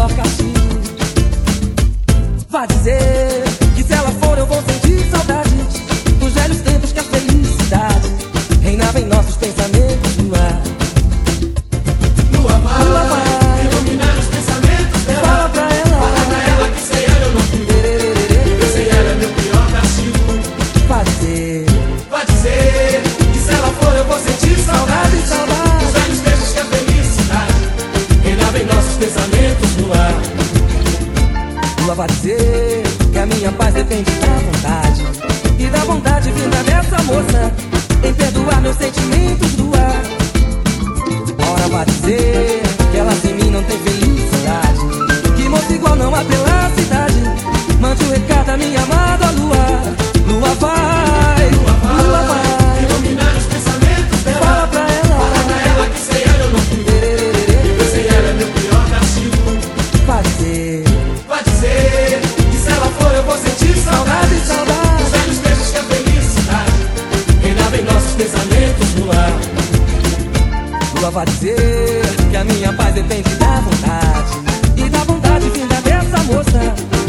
toca assim. Vai dizer. Vai dizer que a minha paz depende da vontade. E da vontade vinda dessa moça Em perdoar meus sentimentos do ar Ora vai dizer que ela sem mim não tem felicidade. Que moça igual não há pela cidade. Mande o um recado a minha amada Vai dizer que a minha paz depende da vontade E da vontade vinda dessa moça